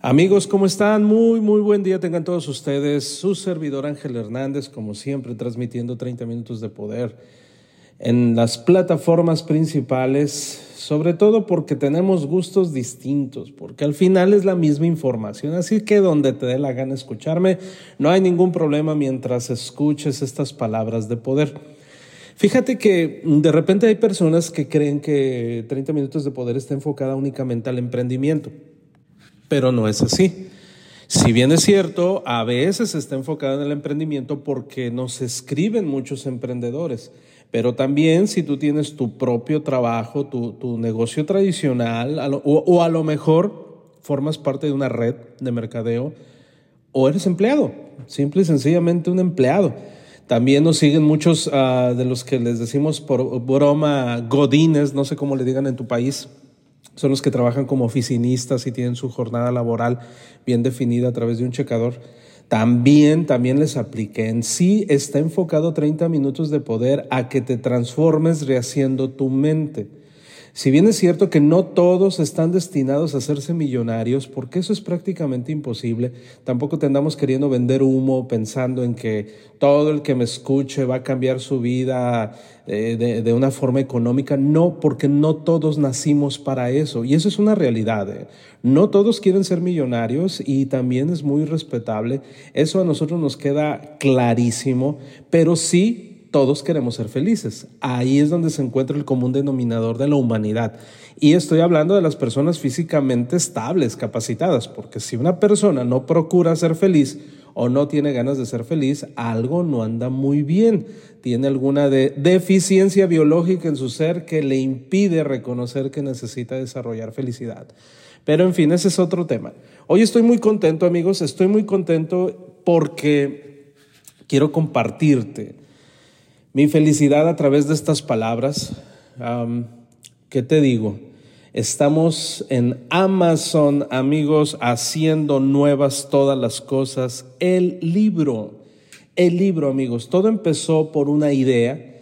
Amigos, ¿cómo están? Muy, muy buen día tengan todos ustedes. Su servidor Ángel Hernández, como siempre, transmitiendo 30 minutos de poder en las plataformas principales, sobre todo porque tenemos gustos distintos, porque al final es la misma información, así que donde te dé la gana escucharme, no hay ningún problema mientras escuches estas palabras de poder. Fíjate que de repente hay personas que creen que 30 minutos de poder está enfocada únicamente al emprendimiento pero no es así. Si bien es cierto, a veces está enfocada en el emprendimiento porque nos escriben muchos emprendedores, pero también si tú tienes tu propio trabajo, tu, negocio tradicional, o, a lo mejor formas parte de una red de mercadeo, o eres empleado, simple y sencillamente un empleado. También nos siguen muchos ah, de los que les decimos por broma godines, no sé cómo le digan en tu país, son los que trabajan como oficinistas y tienen su jornada laboral bien definida a través de un checador. También, también les apliqué. En sí está enfocado 30 minutos de poder a que te transformes rehaciendo tu mente. Si bien es cierto que no todos están destinados a hacerse millonarios, porque eso es prácticamente imposible, tampoco te andamos queriendo vender humo pensando en que todo el que me escuche va a cambiar su vida eh, de, una forma económica. No, porque no todos nacimos para eso. Y eso es una realidad. ¿eh? No todos quieren ser millonarios y también es muy respetable. Eso a nosotros nos queda clarísimo, pero sí todos queremos ser felices. Ahí es donde se encuentra el común denominador de la humanidad. Y estoy hablando de las personas físicamente estables, capacitadas, porque si una persona no procura ser feliz o no tiene ganas de ser feliz, algo no anda muy bien. Tiene alguna deficiencia biológica en su ser que le impide reconocer que necesita desarrollar felicidad. Pero en fin, ese es otro tema. Hoy estoy muy contento, amigos, estoy muy contento porque quiero compartirte mi felicidad a través de estas palabras, ¿qué te digo? Estamos en Amazon, amigos, haciendo nuevas todas las cosas. El libro, el libro, amigos, todo empezó por una idea.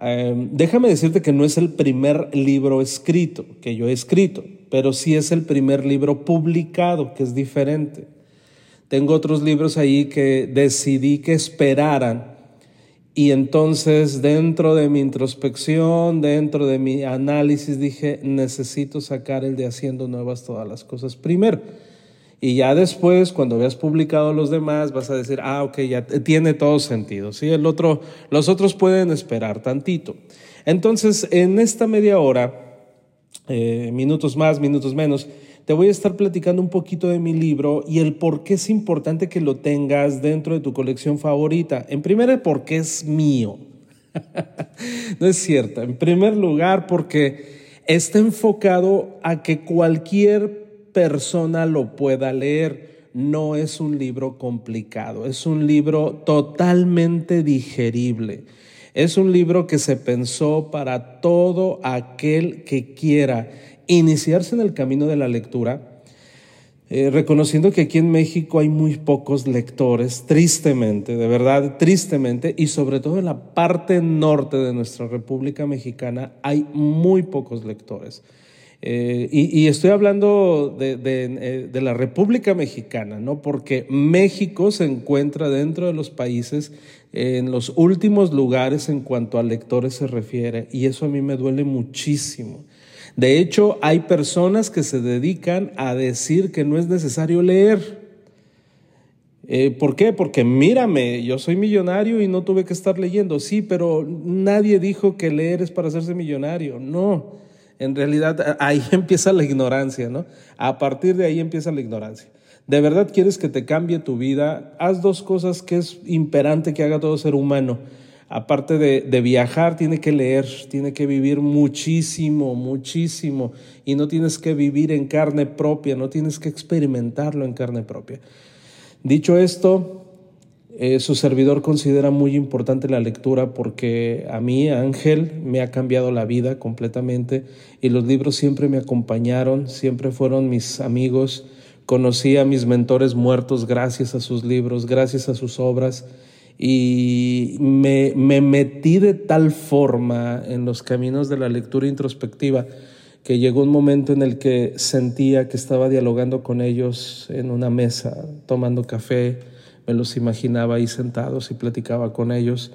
déjame decirte que no es el primer libro escrito que yo he escrito, pero sí es el primer libro publicado, que es diferente. Tengo otros libros ahí que decidí que esperaran y entonces dentro de mi introspección, dentro de mi análisis, dije, necesito sacar el de haciendo nuevas todas las cosas primero. Y ya después, cuando veas publicado los demás, vas a decir, ah, ok, ya tiene todo sentido. ¿sí? El otro, los otros pueden esperar tantito. Entonces, en esta media hora, eh, minutos más, minutos menos, te voy a estar platicando un poquito de mi libro y el por qué es importante que lo tengas dentro de tu colección favorita. En primer porque es mío. no es cierto. En primer lugar, porque está enfocado a que cualquier persona lo pueda leer. No es un libro complicado, es un libro totalmente digerible. Es un libro que se pensó para todo aquel que quiera iniciarse en el camino de la lectura, eh, reconociendo que aquí en México hay muy pocos lectores, tristemente, de verdad, tristemente, y sobre todo en la parte norte de nuestra República Mexicana hay muy pocos lectores. Eh, y, estoy hablando de, eh, de, la República Mexicana, ¿no? Porque México se encuentra dentro de los países en los últimos lugares en cuanto a lectores se refiere, y eso a mí me duele muchísimo. De hecho, hay personas que se dedican a decir que no es necesario leer. Eh, ¿Por qué? Porque mírame, yo soy millonario y no tuve que estar leyendo. Sí, pero nadie dijo que leer es para hacerse millonario. No, en realidad ahí empieza la ignorancia, ¿no? A partir de ahí empieza la ignorancia. ¿De verdad quieres que te cambie tu vida? Haz dos cosas que es imperante que haga todo ser humano aparte de, de, viajar, tiene que leer, tiene que vivir muchísimo, muchísimo. Y no tienes que vivir en carne propia, no tienes que experimentarlo en carne propia. Dicho esto, eh, su servidor considera muy importante la lectura porque a mí, Ángel, me ha cambiado la vida completamente y los libros siempre me acompañaron, siempre fueron mis amigos. Conocí a mis mentores muertos gracias a sus libros, gracias a sus obras y me, me metí de tal forma en los caminos de la lectura introspectiva que llegó un momento en el que sentía que estaba dialogando con ellos en una mesa, tomando café, me los imaginaba ahí sentados y platicaba con ellos.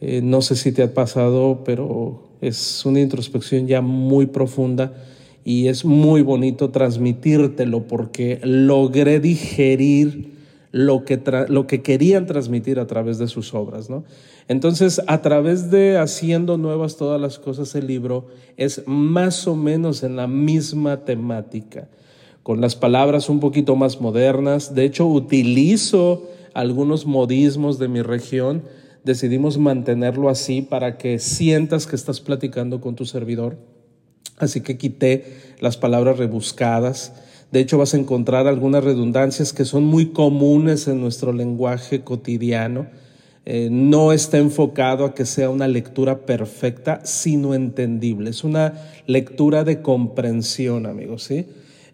Eh, no sé si te ha pasado, pero es una introspección ya muy profunda y es muy bonito transmitírtelo porque logré digerir lo que, lo que querían transmitir a través de sus obras. ¿no? Entonces, a través de Haciendo Nuevas Todas las Cosas, el libro es más o menos en la misma temática, con las palabras un poquito más modernas. De hecho, utilizo algunos modismos de mi región. Decidimos mantenerlo así para que sientas que estás platicando con tu servidor. Así que quité las palabras rebuscadas de hecho, vas a encontrar algunas redundancias que son muy comunes en nuestro lenguaje cotidiano. Eh, no está enfocado a que sea una lectura perfecta, sino entendible. Es una lectura de comprensión, amigos, ¿sí?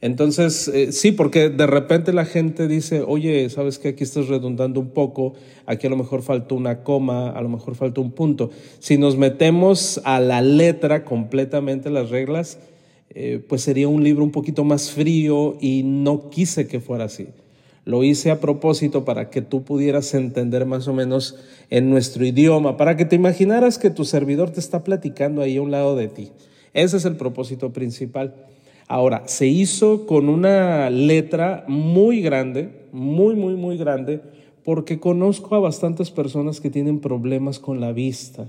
Entonces, eh, sí, porque de repente la gente dice, oye, ¿sabes qué? Aquí estás redundando un poco, aquí a lo mejor faltó una coma, a lo mejor faltó un punto. Si nos metemos a la letra completamente las reglas, eh, pues sería un libro un poquito más frío y no quise que fuera así. Lo hice a propósito para que tú pudieras entender más o menos en nuestro idioma, para que te imaginaras que tu servidor te está platicando ahí a un lado de ti. Ese es el propósito principal. Ahora, se hizo con una letra muy grande, muy, muy, muy grande, porque conozco a bastantes personas que tienen problemas con la vista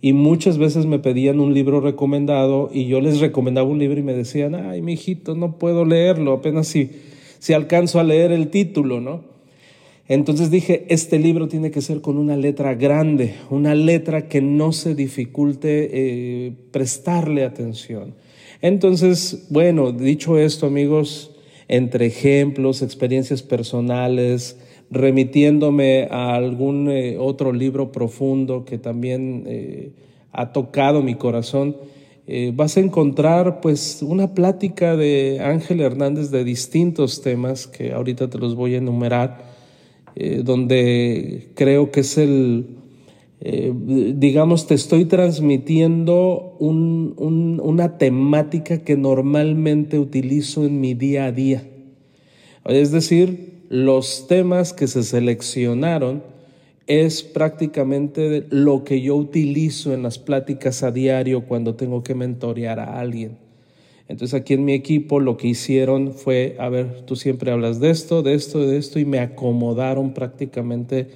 y muchas veces me pedían un libro recomendado y yo les recomendaba un libro y me decían, ay, mi hijito, no puedo leerlo, apenas si, si alcanzo a leer el título, ¿no? Entonces dije, este libro tiene que ser con una letra grande, una letra que no se dificulte eh, prestarle atención. Entonces, bueno, dicho esto, amigos, entre ejemplos, experiencias personales, remitiéndome a algún eh, otro libro profundo que también eh, ha tocado mi corazón, eh, vas a encontrar pues una plática de Ángel Hernández de distintos temas que ahorita te los voy a enumerar, donde creo que es el, digamos, te estoy transmitiendo una temática que normalmente utilizo en mi día a día. Es decir, los temas que se seleccionaron es prácticamente lo que yo utilizo en las pláticas a diario cuando tengo que mentorear a alguien. Entonces aquí en mi equipo lo que hicieron fue, a ver, tú siempre hablas de esto, de esto, de esto, y me acomodaron prácticamente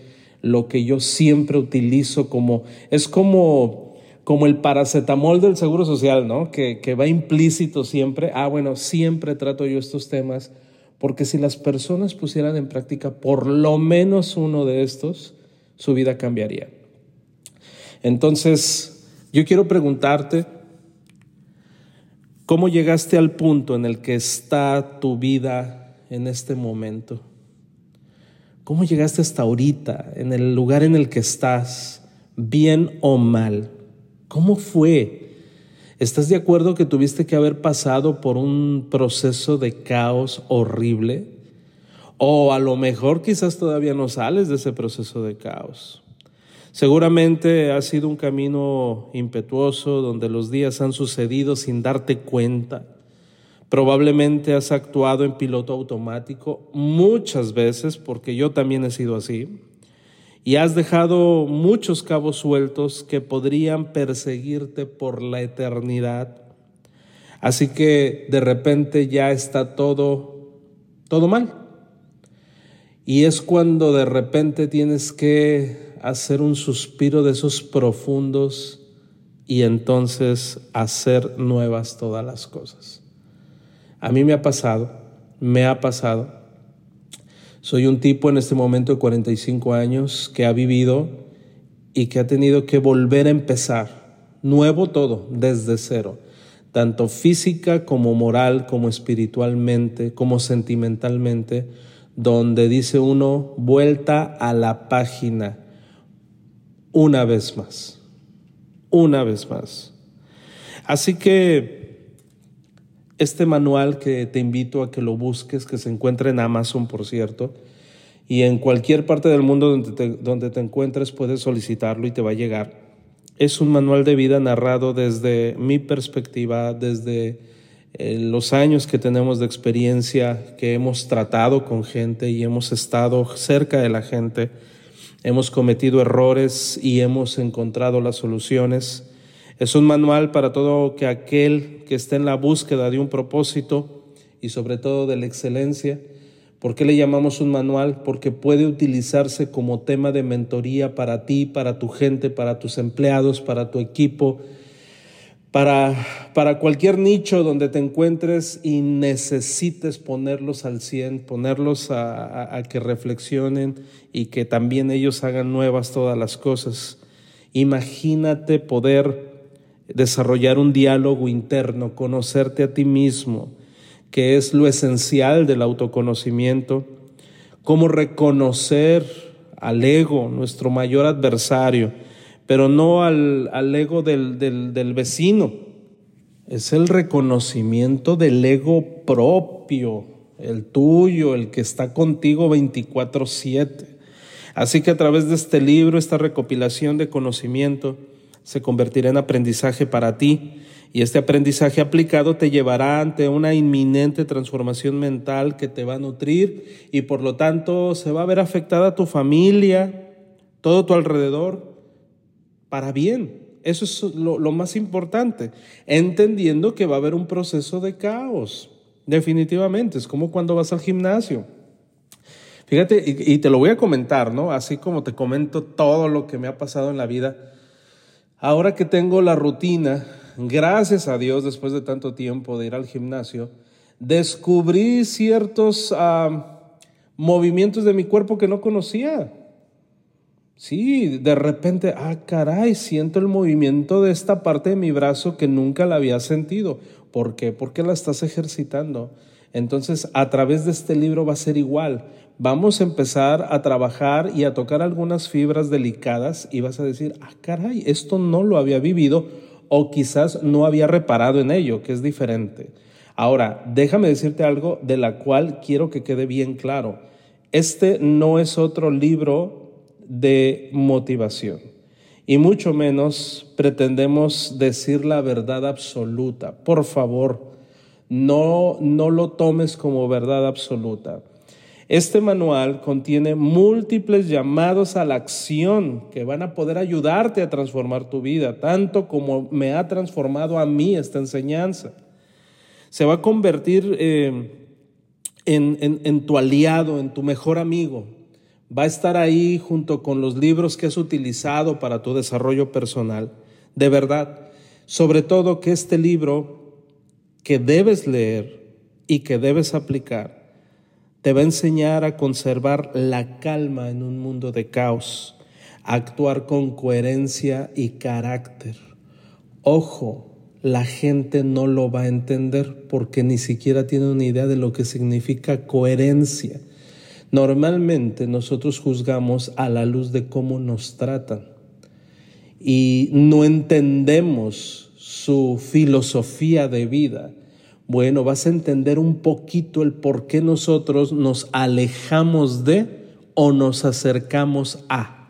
lo que yo siempre utilizo como, es como, como el paracetamol del Seguro Social, ¿no? Que, que va implícito siempre. Ah, bueno, siempre trato yo estos temas porque si las personas pusieran en práctica por lo menos uno de estos, su vida cambiaría. Entonces, yo quiero preguntarte, ¿cómo llegaste al punto en el que está tu vida en este momento? ¿Cómo llegaste hasta ahorita, en el lugar en el que estás, bien o mal? ¿Cómo fue? ¿Estás de acuerdo que tuviste que haber pasado por un proceso de caos horrible? O a lo mejor quizás todavía no sales de ese proceso de caos. Seguramente ha sido un camino impetuoso donde los días han sucedido sin darte cuenta. Probablemente has actuado en piloto automático muchas veces, porque yo también he sido así y has dejado muchos cabos sueltos que podrían perseguirte por la eternidad. Así que de repente ya está todo, todo mal. Y es cuando de repente tienes que hacer un suspiro de esos profundos y entonces hacer nuevas todas las cosas. A mí me ha pasado, me ha pasado soy un tipo en este momento de 45 años que ha vivido y que ha tenido que volver a empezar, nuevo todo, desde cero, tanto física como moral, como espiritualmente, como sentimentalmente, donde dice uno, vuelta a la página, una vez más, una vez más. Así que este manual que te invito a que lo busques, que se encuentra en Amazon, por cierto, y en cualquier parte del mundo donde te, encuentres puedes solicitarlo y te va a llegar. Es un manual de vida narrado desde mi perspectiva, desde eh, los años que tenemos de experiencia, que hemos tratado con gente y hemos estado cerca de la gente, hemos cometido errores y hemos encontrado las soluciones. Es un manual para todo que aquel que esté en la búsqueda de un propósito y sobre todo de la excelencia, ¿Por qué le llamamos un manual? Porque puede utilizarse como tema de mentoría para ti, para tu gente, para tus empleados, para tu equipo, para, para cualquier nicho donde te encuentres y necesites ponerlos al 100, ponerlos a, a que reflexionen y que también ellos hagan nuevas todas las cosas. Imagínate poder desarrollar un diálogo interno, conocerte a ti mismo, que es lo esencial del autoconocimiento, cómo reconocer al ego, nuestro mayor adversario, pero no al, al ego del, del, del vecino. Es el reconocimiento del ego propio, el tuyo, el que está contigo 24/7. Así que a través de este libro, esta recopilación de conocimiento, se convertirá en aprendizaje para ti y este aprendizaje aplicado te llevará ante una inminente transformación mental que te va a nutrir y por lo tanto se va a ver afectada tu familia, todo tu alrededor, para bien. Eso es lo, más importante, entendiendo que va a haber un proceso de caos, definitivamente. Es como cuando vas al gimnasio. Fíjate, y, y te lo voy a comentar, ¿no? Así como te comento todo lo que me ha pasado en la vida. Ahora que tengo la rutina gracias a Dios, después de tanto tiempo de ir al gimnasio, descubrí ciertos ah, movimientos de mi cuerpo que no conocía. Sí, de repente, ah, caray, siento el movimiento de esta parte de mi brazo que nunca la había sentido. ¿Por qué? Porque la estás ejercitando. Entonces, a través de este libro va a ser igual. Vamos a empezar a trabajar y a tocar algunas fibras delicadas y vas a decir, ah, caray, esto no lo había vivido o quizás no había reparado en ello, que es diferente. Ahora, déjame decirte algo de la cual quiero que quede bien claro. Este no es otro libro de motivación y mucho menos pretendemos decir la verdad absoluta. Por favor, no, no lo tomes como verdad absoluta. Este manual contiene múltiples llamados a la acción que van a poder ayudarte a transformar tu vida, tanto como me ha transformado a mí esta enseñanza. Se va a convertir eh, en, en tu aliado, en tu mejor amigo. Va a estar ahí junto con los libros que has utilizado para tu desarrollo personal. De verdad, sobre todo que este libro que debes leer y que debes aplicar te va a enseñar a conservar la calma en un mundo de caos, a actuar con coherencia y carácter. Ojo, la gente no lo va a entender porque ni siquiera tiene una idea de lo que significa coherencia. Normalmente nosotros juzgamos a la luz de cómo nos tratan y no entendemos su filosofía de vida bueno, vas a entender un poquito el por qué nosotros nos alejamos de o nos acercamos a.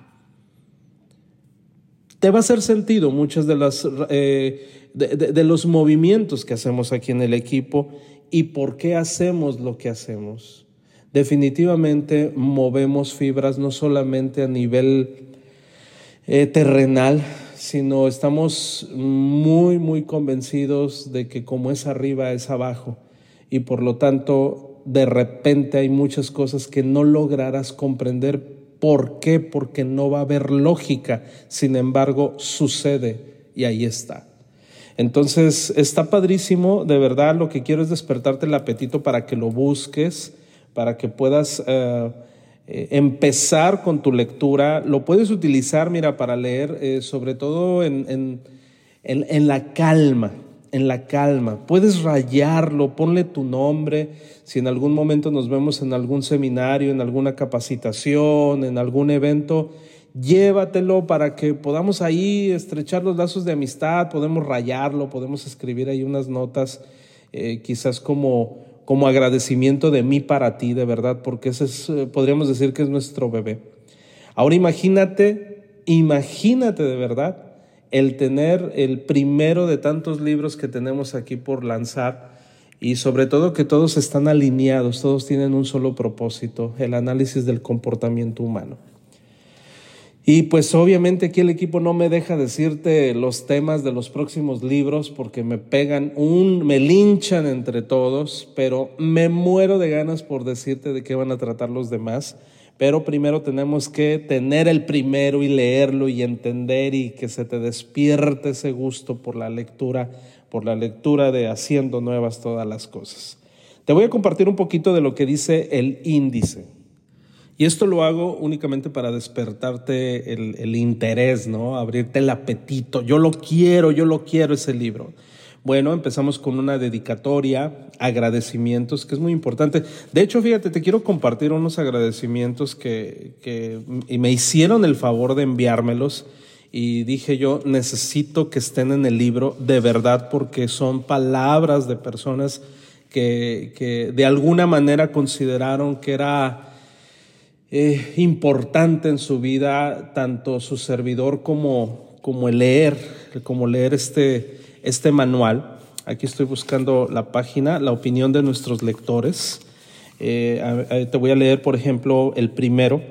Te va a hacer sentido muchos de, las, eh, de, los movimientos que hacemos aquí en el equipo y por qué hacemos lo que hacemos. Definitivamente movemos fibras no solamente a nivel eh, terrenal, sino estamos muy, muy convencidos de que como es arriba es abajo y por lo tanto de repente hay muchas cosas que no lograrás comprender. ¿Por qué? Porque no va a haber lógica, sin embargo sucede y ahí está. Entonces está padrísimo, de verdad lo que quiero es despertarte el apetito para que lo busques, para que puedas... Eh, eh, empezar con tu lectura. Lo puedes utilizar, mira, para leer, eh, sobre todo en, en, en, la calma, en la calma. Puedes rayarlo, ponle tu nombre. Si en algún momento nos vemos en algún seminario, en alguna capacitación, en algún evento, llévatelo para que podamos ahí estrechar los lazos de amistad, podemos rayarlo, podemos escribir ahí unas notas, eh, quizás como como agradecimiento de mí para ti, de verdad, porque ese es, eh, podríamos decir que es nuestro bebé. Ahora imagínate, imagínate de verdad el tener el primero de tantos libros que tenemos aquí por lanzar y sobre todo que todos están alineados, todos tienen un solo propósito, el análisis del comportamiento humano. Y pues obviamente aquí el equipo no me deja decirte los temas de los próximos libros porque me pegan un, me linchan entre todos, pero me muero de ganas por decirte de qué van a tratar los demás. Pero primero tenemos que tener el primero y leerlo y entender y que se te despierte ese gusto por la lectura, por la lectura de haciendo nuevas todas las cosas. Te voy a compartir un poquito de lo que dice el índice. Y esto lo hago únicamente para despertarte el, interés, ¿no? Abrirte el apetito. Yo lo quiero, yo lo quiero ese libro. Bueno, empezamos con una dedicatoria, agradecimientos, que es muy importante. De hecho, fíjate, te quiero compartir unos agradecimientos que, que me hicieron el favor de enviármelos. Y dije yo, necesito que estén en el libro de verdad porque son palabras de personas que, que de alguna manera consideraron que era eh, importante en su vida, tanto su servidor como, como el leer, como leer este, este manual. Aquí estoy buscando la página, la opinión de nuestros lectores. Eh, te voy a leer, por ejemplo, el primero,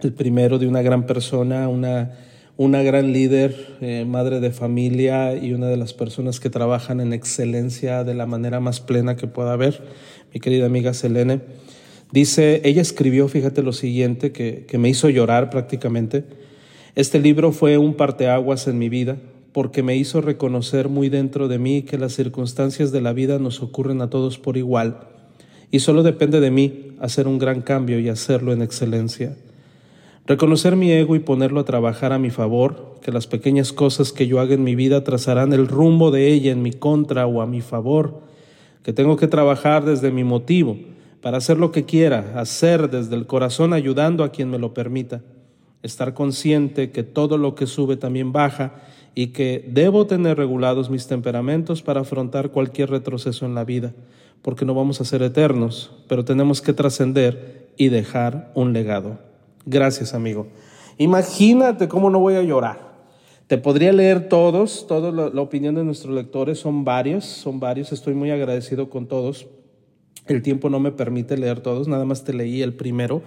el primero de una gran persona, una, una gran líder, eh, madre de familia y una de las personas que trabajan en excelencia de la manera más plena que pueda haber, mi querida amiga Selene. Dice, ella escribió, fíjate lo siguiente, que, que me hizo llorar prácticamente. Este libro fue un parteaguas en mi vida, porque me hizo reconocer muy dentro de mí que las circunstancias de la vida nos ocurren a todos por igual, y solo depende de mí hacer un gran cambio y hacerlo en excelencia. Reconocer mi ego y ponerlo a trabajar a mi favor, que las pequeñas cosas que yo haga en mi vida trazarán el rumbo de ella en mi contra o a mi favor, que tengo que trabajar desde mi motivo, para hacer lo que quiera, hacer desde el corazón ayudando a quien me lo permita, estar consciente que todo lo que sube también baja y que debo tener regulados mis temperamentos para afrontar cualquier retroceso en la vida, porque no vamos a ser eternos, pero tenemos que trascender y dejar un legado. Gracias, amigo. Imagínate cómo no voy a llorar. Te podría leer todos, toda la, la opinión de nuestros lectores, son varios, son varios, estoy muy agradecido con todos, el tiempo no me permite leer todos, nada más te leí el primero.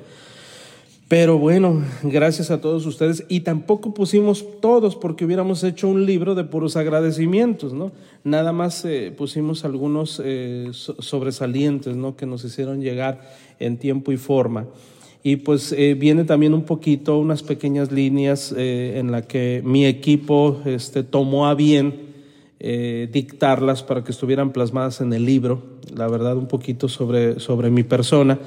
Pero bueno, gracias a todos ustedes. Y tampoco pusimos todos porque hubiéramos hecho un libro de puros agradecimientos, ¿no? Nada más eh, pusimos algunos eh, sobresalientes, ¿no? Que nos hicieron llegar en tiempo y forma. Y pues eh, viene también un poquito, unas pequeñas líneas en la que mi equipo este, tomó a bien eh, dictarlas para que estuvieran plasmadas en el libro, la verdad un poquito sobre, sobre mi persona.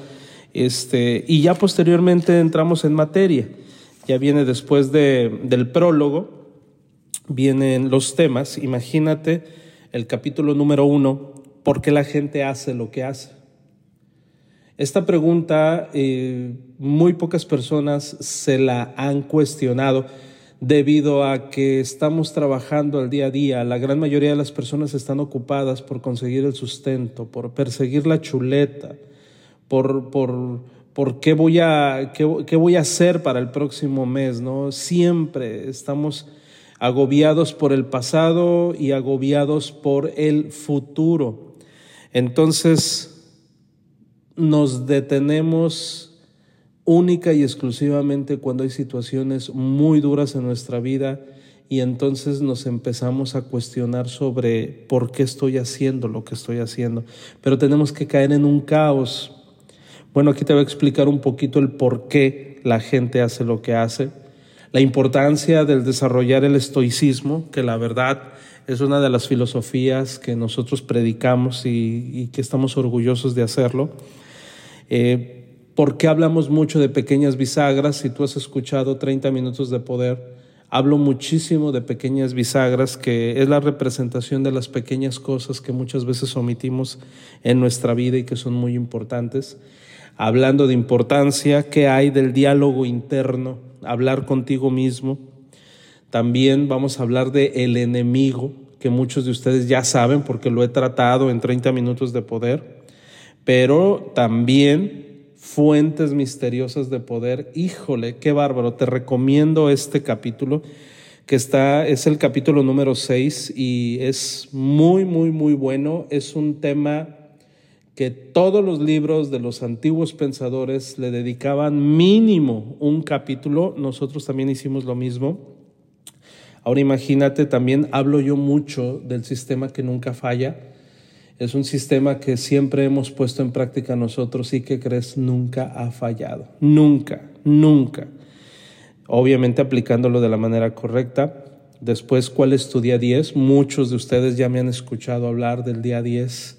Este, y ya posteriormente entramos en materia. Ya viene después de, del prólogo, vienen los temas. Imagínate el capítulo número uno, ¿por qué la gente hace lo que hace? Esta pregunta eh, muy pocas personas se la han cuestionado debido a que estamos trabajando al día a día. La gran mayoría de las personas están ocupadas por conseguir el sustento, por perseguir la chuleta, por, por, por qué, voy a, qué, qué voy a hacer para el próximo mes. ¿no? Siempre estamos agobiados por el pasado y agobiados por el futuro. Entonces nos detenemos única y exclusivamente cuando hay situaciones muy duras en nuestra vida y entonces nos empezamos a cuestionar sobre por qué estoy haciendo lo que estoy haciendo. Pero tenemos que caer en un caos. Bueno, aquí te voy a explicar un poquito el por qué la gente hace lo que hace, la importancia del desarrollar el estoicismo, que la verdad es una de las filosofías que nosotros predicamos y, que estamos orgullosos de hacerlo. Eh, ¿Por qué hablamos mucho de pequeñas bisagras? Si tú has escuchado 30 minutos de poder, hablo muchísimo de pequeñas bisagras, que es la representación de las pequeñas cosas que muchas veces omitimos en nuestra vida y que son muy importantes. Hablando de importancia, ¿qué hay del diálogo interno? Hablar contigo mismo. También vamos a hablar de el enemigo, que muchos de ustedes ya saben porque lo he tratado en 30 minutos de poder, pero también fuentes misteriosas de poder. Híjole, qué bárbaro. Te recomiendo este capítulo que está, es el capítulo número 6 y es muy, muy, muy bueno. Es un tema que todos los libros de los antiguos pensadores le dedicaban mínimo un capítulo. Nosotros también hicimos lo mismo. Ahora imagínate, también hablo yo mucho del sistema que nunca falla es un sistema que siempre hemos puesto en práctica nosotros y que crees nunca ha fallado. Nunca, nunca. Obviamente aplicándolo de la manera correcta. Después, ¿cuál es tu día 10? Muchos de ustedes ya me han escuchado hablar del día 10.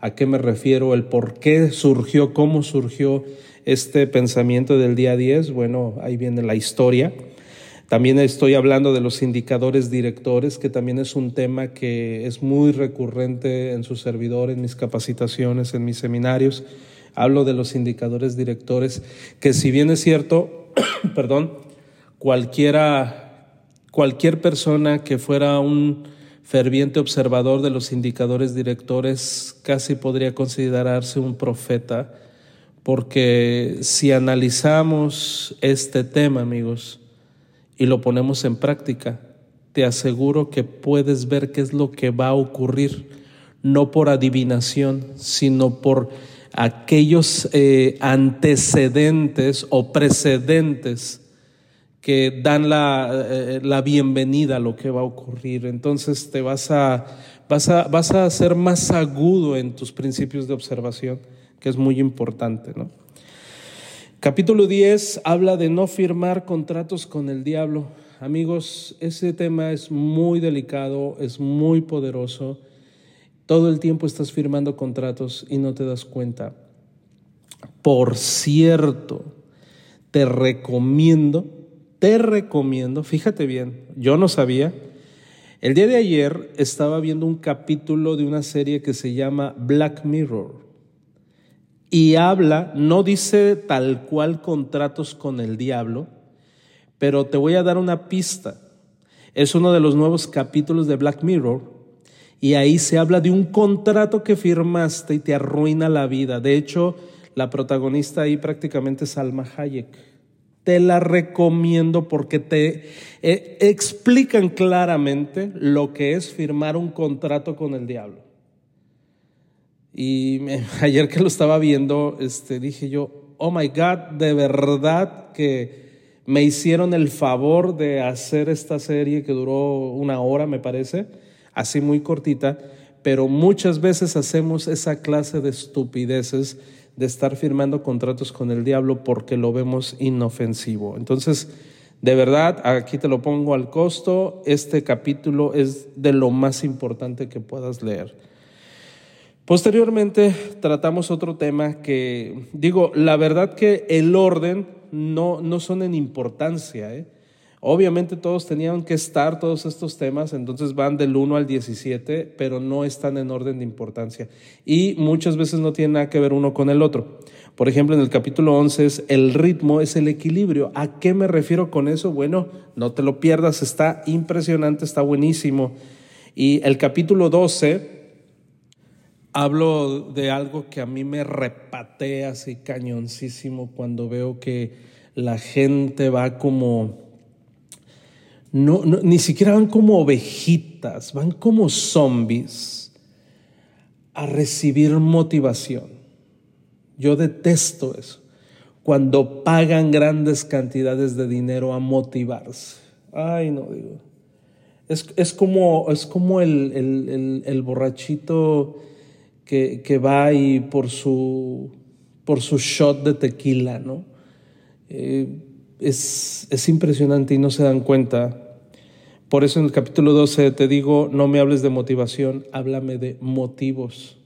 ¿A qué me refiero? El por qué surgió, cómo surgió este pensamiento del día 10. Bueno, ahí viene la historia. También estoy hablando de los indicadores directores, que también es un tema que es muy recurrente en su servidor, en mis capacitaciones, en mis seminarios. Hablo de los indicadores directores, que si bien es cierto, perdón, cualquiera, cualquier persona que fuera un ferviente observador de los indicadores directores casi podría considerarse un profeta, porque si analizamos este tema, amigos, y lo ponemos en práctica, te aseguro que puedes ver qué es lo que va a ocurrir, no por adivinación, sino por aquellos eh, antecedentes o precedentes que dan la, eh, la, bienvenida a lo que va a ocurrir. Entonces te vas a, vas, a, vas a ser más agudo en tus principios de observación, que es muy importante, ¿no? Capítulo 10 habla de no firmar contratos con el diablo. Amigos, ese tema es muy delicado, es muy poderoso. Todo el tiempo estás firmando contratos y no te das cuenta. Por cierto, te recomiendo, te recomiendo, fíjate bien, yo no sabía. El día de ayer estaba viendo un capítulo de una serie que se llama Black Mirror y habla, no dice tal cual contratos con el diablo, pero te voy a dar una pista. Es uno de los nuevos capítulos de Black Mirror y ahí se habla de un contrato que firmaste y te arruina la vida. De hecho, la protagonista ahí prácticamente es Salma Hayek. Te la recomiendo porque te eh, explican claramente lo que es firmar un contrato con el diablo. Y ayer que lo estaba viendo, este, dije yo, oh my God, de verdad que me hicieron el favor de hacer esta serie que duró una hora, me parece, así muy cortita, pero muchas veces hacemos esa clase de estupideces de estar firmando contratos con el diablo porque lo vemos inofensivo. Entonces, de verdad, aquí te lo pongo al costo, este capítulo es de lo más importante que puedas leer. Posteriormente tratamos otro tema que, digo, la verdad que el orden no, no son en importancia. ¿eh? Obviamente todos tenían que estar, todos estos temas, entonces van del 1 al 17, pero no están en orden de importancia. Y muchas veces no tienen nada que ver uno con el otro. Por ejemplo, en el capítulo 11 es el ritmo, es el equilibrio. ¿A qué me refiero con eso? Bueno, no te lo pierdas, está impresionante, está buenísimo. Y el capítulo 12 hablo de algo que a mí me repatea así cañoncísimo cuando veo que la gente va como, no, ni siquiera van como ovejitas, van como zombies a recibir motivación. Yo detesto eso. Cuando pagan grandes cantidades de dinero a motivarse. Ay, no digo. Es, como, es como el, el, el borrachito que, va y por su, por su shot de tequila, ¿no? Eh, es, es impresionante y no se dan cuenta. Por eso en el capítulo 12 te digo, no me hables de motivación, háblame de motivos.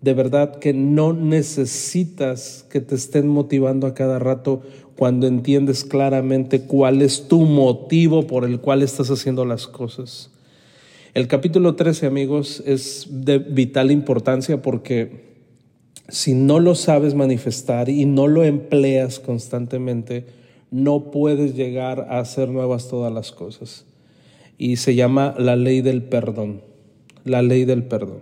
De verdad que no necesitas que te estén motivando a cada rato cuando entiendes claramente cuál es tu motivo por el cual estás haciendo las cosas. El capítulo 13, amigos, es de vital importancia porque si no lo sabes manifestar y no lo empleas constantemente, no puedes llegar a hacer nuevas todas las cosas. Y se llama la ley del perdón, la ley del perdón.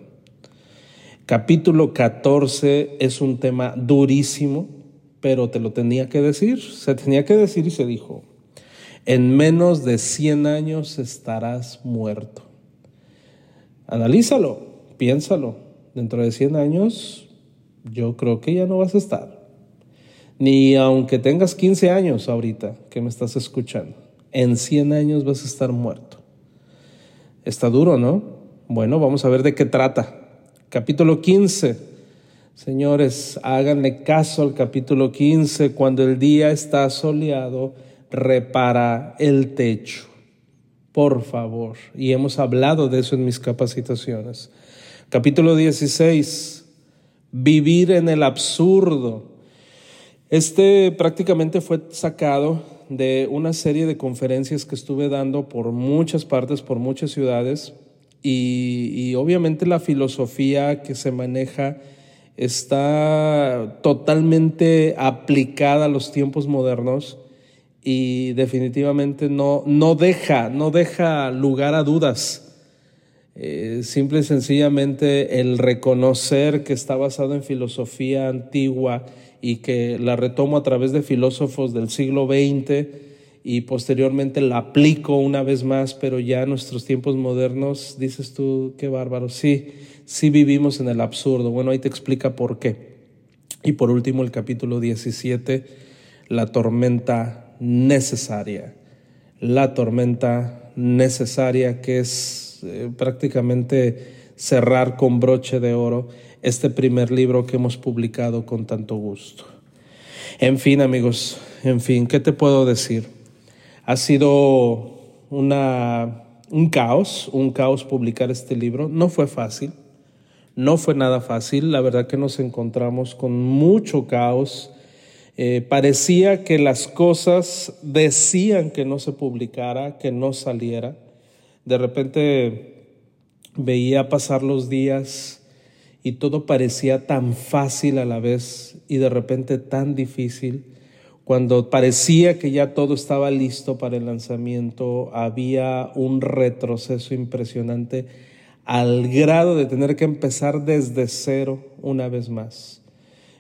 Capítulo 14 es un tema durísimo, pero te lo tenía que decir, se tenía que decir y se dijo, en menos de 100 años estarás muerto. Analízalo, piénsalo, dentro de 100 años yo creo que ya no vas a estar. Ni aunque tengas 15 años ahorita que me estás escuchando, en 100 años vas a estar muerto. Está duro, ¿no? Bueno, vamos a ver de qué trata. Capítulo 15. Señores, háganle caso al capítulo 15. Cuando el día está soleado, repara el techo. Por favor. Y hemos hablado de eso en mis capacitaciones. Capítulo 16. Vivir en el absurdo. Este prácticamente fue sacado de una serie de conferencias que estuve dando por muchas partes, por muchas ciudades y, obviamente la filosofía que se maneja está totalmente aplicada a los tiempos modernos y definitivamente no, no, deja, no deja lugar a dudas. Eh, simple y sencillamente el reconocer que está basado en filosofía antigua y que la retomo a través de filósofos del siglo XX y posteriormente la aplico una vez más, pero ya en nuestros tiempos modernos, dices tú, qué bárbaro, sí, sí vivimos en el absurdo. Bueno, ahí te explica por qué. Y por último, el capítulo 17, la tormenta necesaria. La tormenta necesaria que es eh, prácticamente cerrar con broche de oro este primer libro que hemos publicado con tanto gusto. En fin, amigos, en fin, ¿qué te puedo decir? Ha sido una, un caos, un caos publicar este libro. No fue fácil, no fue nada fácil. La verdad que nos encontramos con mucho caos. Eh, parecía que las cosas decían que no se publicara, que no saliera. De repente veía pasar los días y todo parecía tan fácil a la vez y de repente tan difícil. Cuando parecía que ya todo estaba listo para el lanzamiento, había un retroceso impresionante al grado de tener que empezar desde cero una vez más.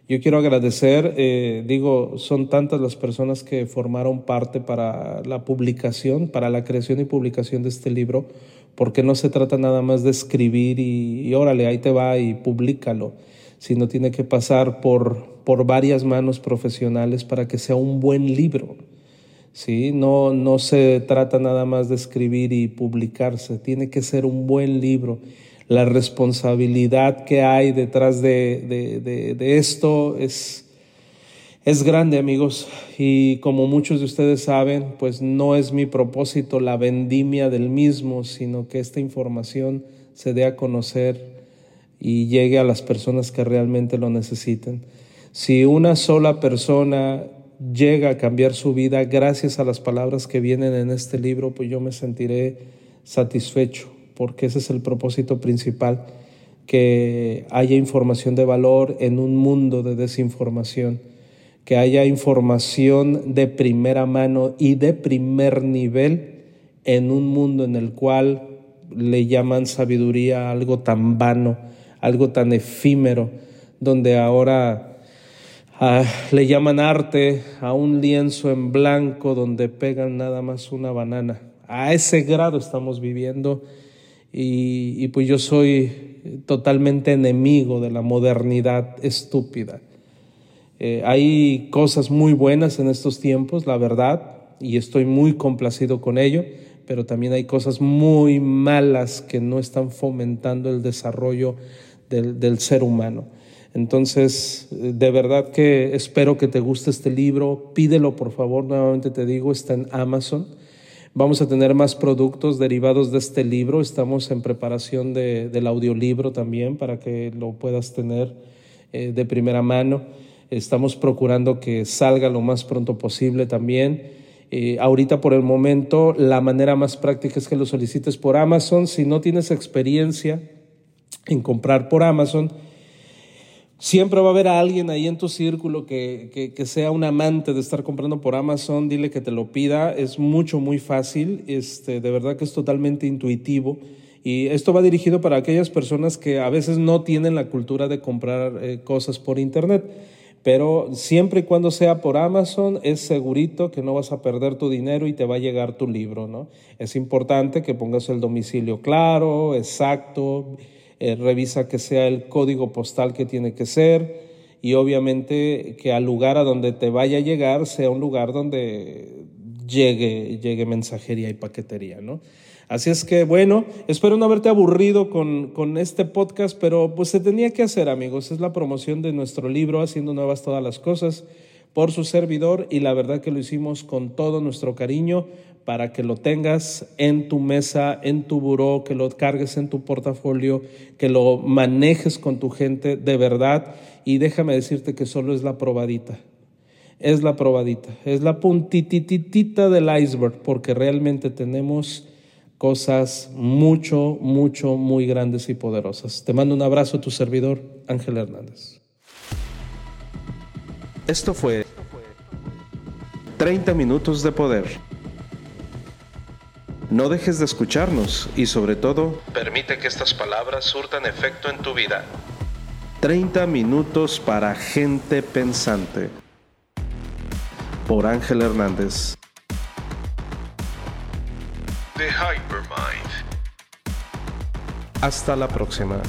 Yo quiero agradecer, eh, digo, son tantas las personas que formaron parte para la publicación, para la creación y publicación de este libro, porque no se trata nada más de escribir y, órale, ahí te va y públicalo sino tiene que pasar por, por varias manos profesionales para que sea un buen libro. ¿sí? No, no se trata nada más de escribir y publicarse, tiene que ser un buen libro. La responsabilidad que hay detrás de, de, de, esto es, es grande, amigos, y como muchos de ustedes saben, pues no es mi propósito la vendimia del mismo, sino que esta información se dé a conocer y llegue a las personas que realmente lo necesiten. Si una sola persona llega a cambiar su vida gracias a las palabras que vienen en este libro, pues yo me sentiré satisfecho, porque ese es el propósito principal, que haya información de valor en un mundo de desinformación, que haya información de primera mano y de primer nivel en un mundo en el cual le llaman sabiduría algo tan vano, algo tan efímero, donde ahora ah, le llaman arte a un lienzo en blanco donde pegan nada más una banana. A ese grado estamos viviendo y, pues yo soy totalmente enemigo de la modernidad estúpida. Eh, hay cosas muy buenas en estos tiempos, la verdad, y estoy muy complacido con ello, pero también hay cosas muy malas que no están fomentando el desarrollo del, ser humano. Entonces, de verdad que espero que te guste este libro. Pídelo, por favor. Nuevamente te digo, está en Amazon. Vamos a tener más productos derivados de este libro. Estamos en preparación de, del audiolibro también para que lo puedas tener eh, de primera mano. Estamos procurando que salga lo más pronto posible también. Eh, ahorita por el momento la manera más práctica es que lo solicites por Amazon. Si no tienes experiencia en comprar por Amazon, Siempre va a haber a alguien ahí en tu círculo que, que, sea un amante de estar comprando por Amazon, dile que te lo pida, es mucho, muy fácil, este, de verdad que es totalmente intuitivo. Y esto va dirigido para aquellas personas que a veces no tienen la cultura de comprar eh, cosas por Internet. Pero siempre y cuando sea por Amazon, es segurito que no vas a perder tu dinero y te va a llegar tu libro, ¿no? Es importante que pongas el domicilio claro, exacto, eh, revisa que sea el código postal que tiene que ser y obviamente que al lugar a donde te vaya a llegar sea un lugar donde llegue, llegue mensajería y paquetería, ¿no? Así es que bueno, espero no haberte aburrido con, con, este podcast, pero pues se tenía que hacer amigos, es la promoción de nuestro libro Haciendo Nuevas Todas las Cosas por su servidor y la verdad que lo hicimos con todo nuestro cariño para que lo tengas en tu mesa, en tu buró, que lo cargues en tu portafolio, que lo manejes con tu gente de verdad. Y déjame decirte que solo es la probadita. Es la probadita, es la puntititita del iceberg, porque realmente tenemos cosas mucho, mucho, muy grandes y poderosas. Te mando un abrazo, tu servidor, Ángel Hernández. Esto fue 30 minutos de poder. No dejes de escucharnos y sobre todo, permite que estas palabras surtan efecto en tu vida. 30 minutos para gente pensante. Por Ángel Hernández. The Hypermind. Hasta la próxima.